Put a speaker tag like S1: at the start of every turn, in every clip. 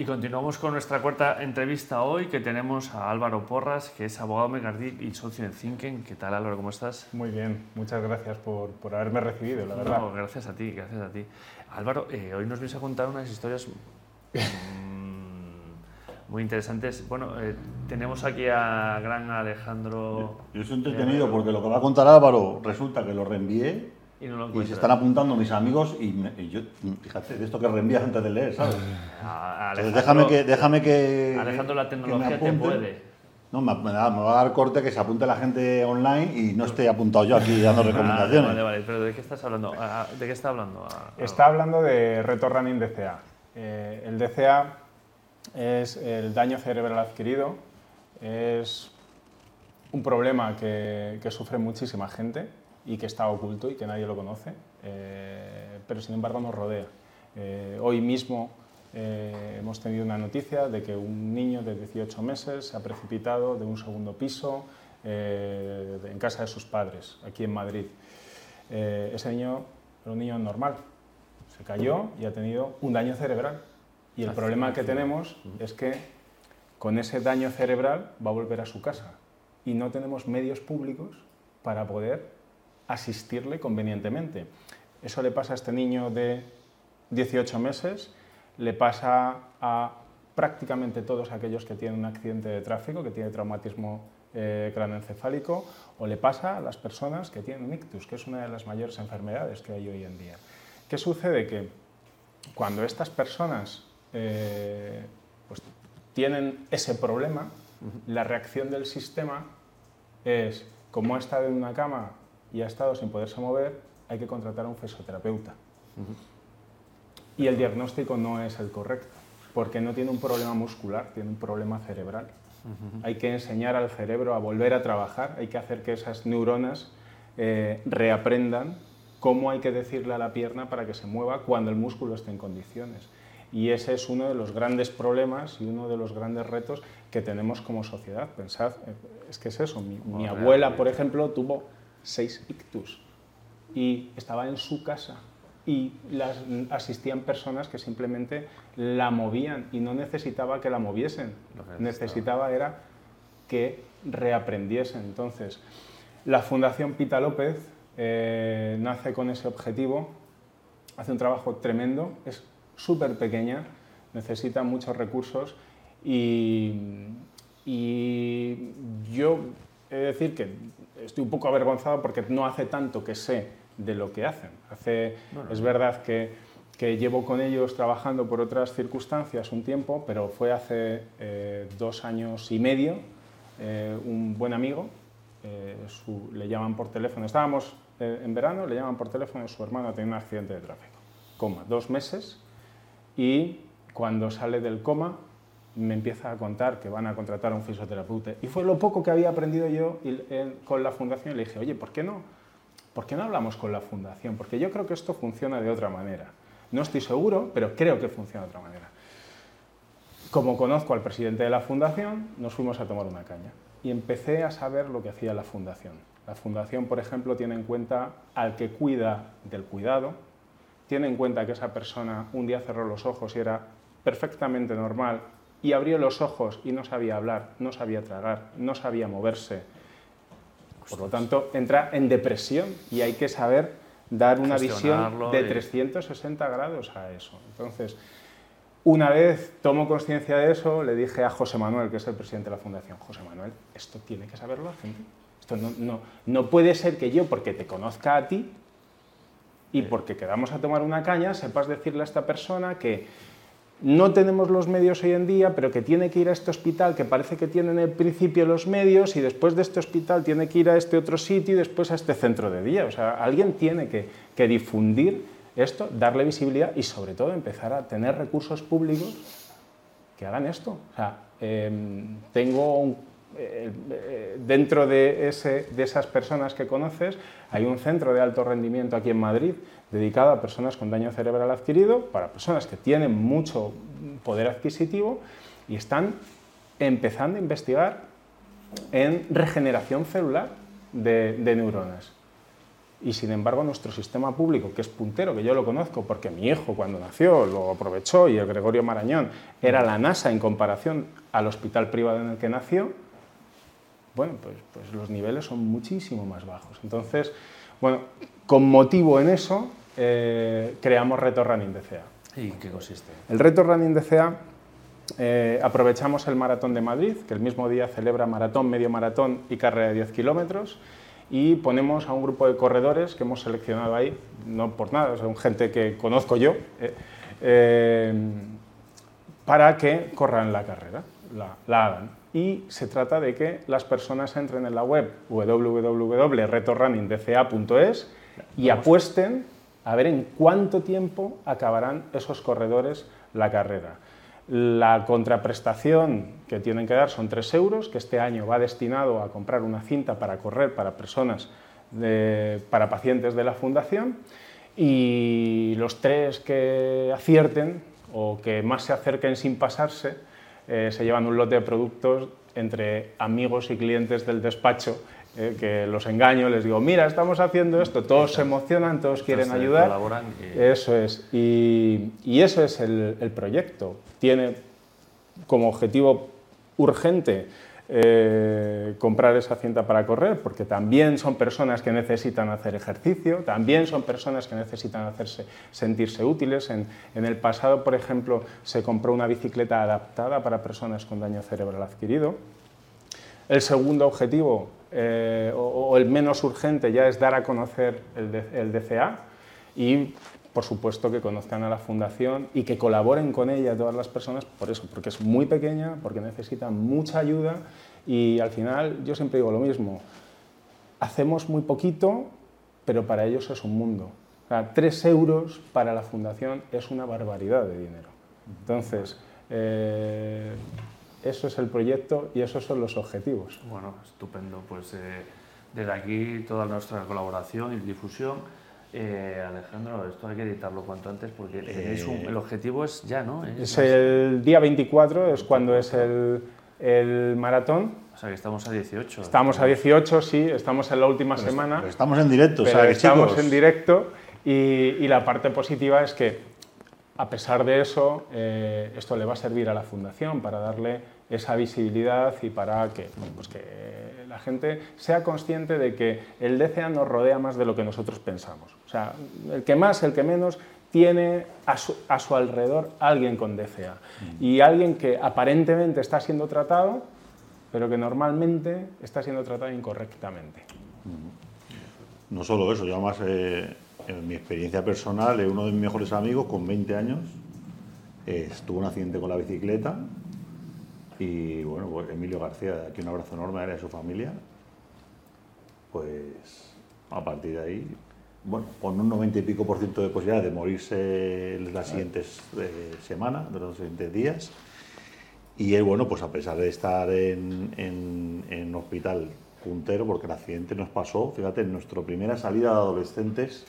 S1: Y continuamos con nuestra cuarta entrevista hoy, que tenemos a Álvaro Porras, que es abogado megardí y socio en Thinken. ¿Qué tal, Álvaro? ¿Cómo estás?
S2: Muy bien, muchas gracias por, por haberme recibido, la verdad.
S1: No, gracias a ti, gracias a ti. Álvaro, eh, hoy nos vienes a contar unas historias mm, muy interesantes. Bueno, eh, tenemos aquí a gran Alejandro...
S3: Yo soy entretenido porque lo que va a contar Álvaro resulta que lo reenvié
S1: Y, no lo
S3: y se están apuntando mis amigos y, me- y yo, fíjate, de esto que reenvías antes de leer, ¿sabes?
S1: A-
S3: Entonces
S1: Alejandro-
S3: déjame que, déjame que...
S1: Alejandro, la tecnología te puede.
S3: No, me, me da- me va a dar corte que se apunte la gente online y no esté apuntado yo aquí dando
S1: Ah,
S3: recomendaciones.
S1: vale, vale, pero ¿de qué estás hablando? Ah, ¿De qué está hablando? Ah, ah,
S2: Está hablando de Reto Running DCA. Eh, el DCA es el daño cerebral adquirido, es un problema que, que sufre muchísima gente y que está oculto y que nadie lo conoce, eh, pero sin embargo nos rodea. Eh, hoy mismo eh, hemos tenido una noticia de que un niño de 18 meses se ha precipitado de un segundo piso eh, en casa de sus padres, aquí en Madrid. Eh, ese niño era un niño normal, se cayó y ha tenido un daño cerebral. Y el problema que tenemos es que con ese daño cerebral va a volver a su casa y no tenemos medios públicos para poder asistirle convenientemente. Eso le pasa a este niño de 18 meses, le pasa a prácticamente todos aquellos que tienen un accidente de tráfico, que tienen traumatismo eh, craneoencefálico, o le pasa a las personas que tienen un ictus, que es una de las mayores enfermedades que hay hoy en día. ¿Qué sucede? Que cuando estas personas eh, pues, tienen ese problema, la reacción del sistema es, como ha estado en una cama y ha estado sin poderse mover, hay que contratar a un fisioterapeuta. Y el diagnóstico no es el correcto, porque no tiene un problema muscular, tiene un problema cerebral. Hay que enseñar al cerebro a volver a trabajar, hay que hacer que esas neuronas eh, reaprendan cómo hay que decirle a la pierna para que se mueva cuando el músculo esté en condiciones. Y ese es uno de los grandes problemas y uno de los grandes retos que tenemos como sociedad. Pensad, eh, es que es eso, mi, abuela, por ejemplo, tuvo seis ictus y estaba en su casa y las asistían personas que simplemente la movían y no necesitaba que la moviesen, necesitaba era que reaprendiesen. Entonces, la Fundación Pita López eh, nace con ese objetivo, hace un trabajo tremendo, es súper pequeña, necesita muchos recursos y, y yo he de decir que estoy un poco avergonzado porque no hace tanto que sé de lo que hacen. Hace,
S1: Bueno.
S2: es verdad que, que llevo con ellos trabajando por otras circunstancias un tiempo, pero fue hace eh, dos años y medio, eh, un buen amigo, eh, su- le llaman por teléfono, estábamos eh, en verano, le llaman por teléfono, su hermano tenía un accidente de tráfico, coma, dos meses, y cuando sale del coma me empieza a contar que van a contratar a un fisioterapeuta. Y fue lo poco que había aprendido yo en- con la fundación. Y le dije, oye, ¿por qué no? ¿Por qué no hablamos con la fundación? Porque yo creo que esto funciona de otra manera. No estoy seguro, pero creo que funciona de otra manera. Como conozco al presidente de la fundación, nos fuimos a tomar una caña y empecé a saber lo que hacía la fundación. La fundación, por ejemplo, tiene en cuenta al que cuida del cuidado, tiene en cuenta que esa persona un día cerró los ojos y era perfectamente normal y abrió los ojos y no sabía hablar, no sabía tragar, no sabía moverse. Por lo tanto, entra en depresión y hay que saber dar una visión de
S1: y-
S2: 360 grados a eso. Entonces, una vez tomo conciencia de eso, le dije a José Manuel, que es el presidente de la fundación, José Manuel, esto tiene que saberlo la gente. Esto no, no, no puede ser que yo, porque te conozca a ti y porque quedamos a tomar una caña, sepas decirle a esta persona que no tenemos los medios hoy en día, pero que tiene que ir a este hospital, que parece que tiene en el principio los medios, y después de este hospital tiene que ir a este otro sitio y después a este centro de día. O sea, alguien tiene que, que difundir esto, darle visibilidad y sobre todo empezar a tener recursos públicos que hagan esto. O sea, eh, tengo un- dentro de, ese- de esas personas que conoces, hay un centro de alto rendimiento aquí en Madrid dedicado a personas con daño cerebral adquirido, para personas que tienen mucho poder adquisitivo y están empezando a investigar en regeneración celular de, de neuronas. y sin embargo nuestro sistema público, que es puntero, que yo lo conozco porque mi hijo cuando nació lo aprovechó y el Gregorio Marañón era la NASA en comparación al hospital privado en el que nació, bueno, pues, pues los niveles son muchísimo más bajos. Entonces, bueno, con motivo en eso, eh, creamos Reto Running DCA.
S1: ¿Y qué consiste?
S2: El Reto Running DCA eh, aprovechamos el Maratón de Madrid, que el mismo día celebra maratón, medio maratón y carrera de 10 kilómetros, y ponemos a un grupo de corredores que hemos seleccionado ahí, no por nada, son gente que conozco yo, eh, eh, para que corran la carrera, la, hagan. Y se trata de que las personas entren en la web www.retorunningdca.es y apuesten a ver en cuánto tiempo acabarán esos corredores la carrera. La contraprestación que tienen que dar son 3 euros, que este año va destinado a comprar una cinta para correr para personas, para pacientes de la fundación. Y los tres que acierten o que más se acerquen sin pasarse, eh, se llevan un lote de productos entre amigos y clientes del despacho eh, que los engaño, les digo, mira, estamos haciendo esto, todos se emocionan, todos quieren ayudar. Eso es, y, eso es el, proyecto. Tiene como objetivo urgente eh, comprar esa cinta para correr, porque también son personas que necesitan hacer ejercicio, también son personas que necesitan hacerse, sentirse útiles. En, el pasado, por ejemplo, se compró una bicicleta adaptada para personas con daño cerebral adquirido. El segundo objetivo eh, o, el menos urgente ya es dar a conocer el, DCA y, por supuesto, que conozcan a la Fundación y que colaboren con ella todas las personas, por eso, porque es muy pequeña, porque necesita mucha ayuda y al final yo siempre digo lo mismo, hacemos muy poquito, pero para ellos es un mundo. tres euros para la Fundación es una barbaridad de dinero. Entonces, eh, eso es el proyecto y esos son los objetivos.
S1: Bueno, estupendo. Pues eh, desde aquí toda nuestra colaboración y difusión. Eh, Alejandro, esto hay que editarlo cuanto antes porque eh, el objetivo es ya, ¿no?
S2: Es, el día 24, es cuando es el, el, maratón.
S1: O sea que estamos a 18.
S2: Estamos a 18, sí, estamos en la última semana.
S3: estamos en directo,
S2: pero
S3: o sea,
S2: Estamos en directo y, y la parte positiva es que a pesar de eso, eh, esto le va a servir a la Fundación para darle esa visibilidad y para que, pues que la gente sea consciente de que el DCA nos rodea más de lo que nosotros pensamos. O sea, el que más, el que menos, tiene a su, a su alrededor alguien con DCA. Mm. Y alguien que aparentemente está siendo tratado, pero que normalmente está siendo tratado incorrectamente.
S3: Mm. No solo eso, yo además... Eh en mi experiencia personal, uno de mis mejores amigos, con 20 años, tuvo un accidente con la bicicleta. Y bueno, pues Emilio García, aquí un abrazo enorme a él y a su familia, pues a partir de ahí, bueno, con un 90 y pico por ciento de posibilidad de morirse las siguientes eh, semanas, de los siguientes días. Y él, bueno, pues a pesar de estar en, en, en hospital puntero, porque el accidente nos pasó, fíjate, en nuestra primera salida de adolescentes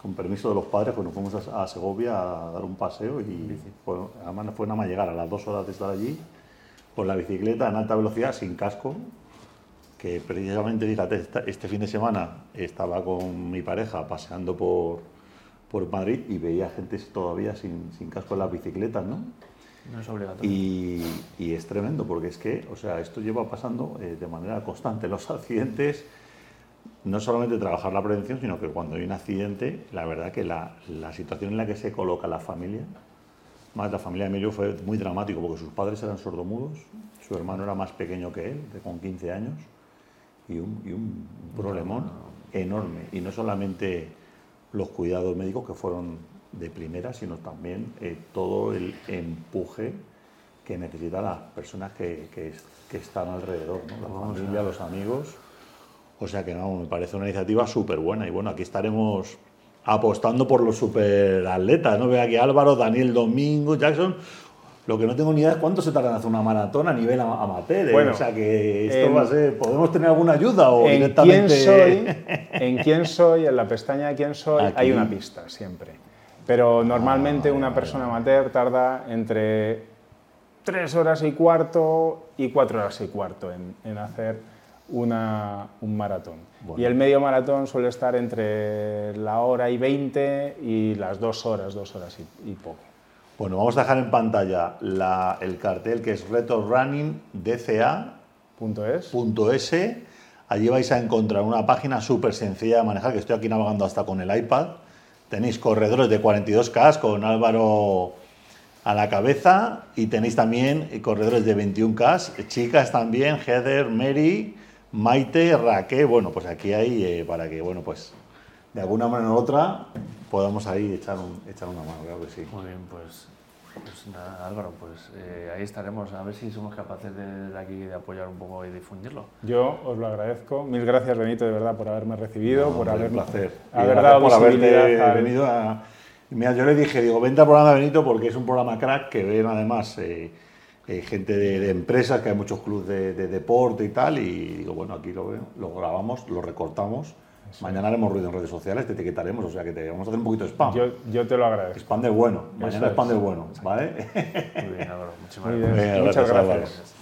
S3: con permiso de los padres, pues nos fuimos a, Segovia a dar un paseo y fue, además fue nada más llegar a las dos horas de estar allí con la bicicleta en alta velocidad sin casco, que precisamente, fíjate, este fin de semana estaba con mi pareja paseando por, por Madrid y veía gente todavía sin, sin casco en las bicicletas, ¿no?
S1: No es obligatorio.
S3: Y, y, es tremendo, porque es que, o sea, esto lleva pasando eh, de manera constante. Los accidentes no solamente trabajar la prevención, sino que cuando hay un accidente, la verdad que la, situación en la que se coloca la familia, más la familia de Emilio fue muy dramático porque sus padres eran sordomudos, su hermano era más pequeño que él, con 15 años, y un, y problemón enorme. Y no solamente los cuidados médicos que fueron de primera, sino también eh, todo el empuje que necesitan las personas que, están alrededor, la familia, los amigos. O sea que no, me parece una iniciativa súper buena. Y bueno, aquí estaremos apostando por los superatletas, ¿no? Ve aquí Álvaro, Daniel Domingo, Jackson. Lo que no tengo ni idea es cuánto se tarda en hacer una maratón a nivel amateur. ¿eh? Bueno, o sea que esto va a ser. ¿Podemos tener alguna ayuda o
S2: en
S3: directamente.?
S2: Quién soy, en quién soy, en la pestaña de quién soy, hay una pista siempre. Pero normalmente una persona amateur tarda entre tres horas y cuarto y cuatro horas y cuarto en, en hacer una, un maratón. Y el medio maratón suele estar entre la hora y 20 y las dos horas, dos horas y, poco.
S3: Bueno, vamos a dejar en pantalla el cartel que es retorunning.dca.es. Allí vais a encontrar una página súper sencilla de manejar, que estoy aquí navegando hasta con el iPad. Tenéis corredores de 42K con Álvaro a la cabeza y tenéis también corredores de 21K, chicas también, Heather, Mary, Maite, Raquel, bueno, pues aquí hay eh, para que, bueno, pues de alguna manera u otra podamos ahí echar, un, echar una mano, claro que sí.
S1: Muy bien, pues, pues nada, Álvaro, pues eh, ahí estaremos, a ver si somos capaces de, aquí de apoyar un poco y difundirlo.
S2: Yo os lo agradezco, mil gracias Benito, de verdad, por haberme recibido, por haber,
S3: placer.
S2: haber dado
S3: por haberte venido a... Mira, yo le dije, digo, vente al programa Benito porque es un programa crack que ven además... Eh, eh, gente de, empresas, que hay muchos clubes de, deporte y tal, y digo, bueno, aquí lo, lo grabamos, lo recortamos. Mañana haremos ruido en redes sociales, te etiquetaremos, o sea que te vamos a hacer un poquito de spam.
S2: Yo, yo te lo agradezco.
S3: Spam de bueno, mañana es spam de bueno, ¿vale?
S1: Muy bien, Álvaro, muchísimas gracias.
S2: Muchas gracias.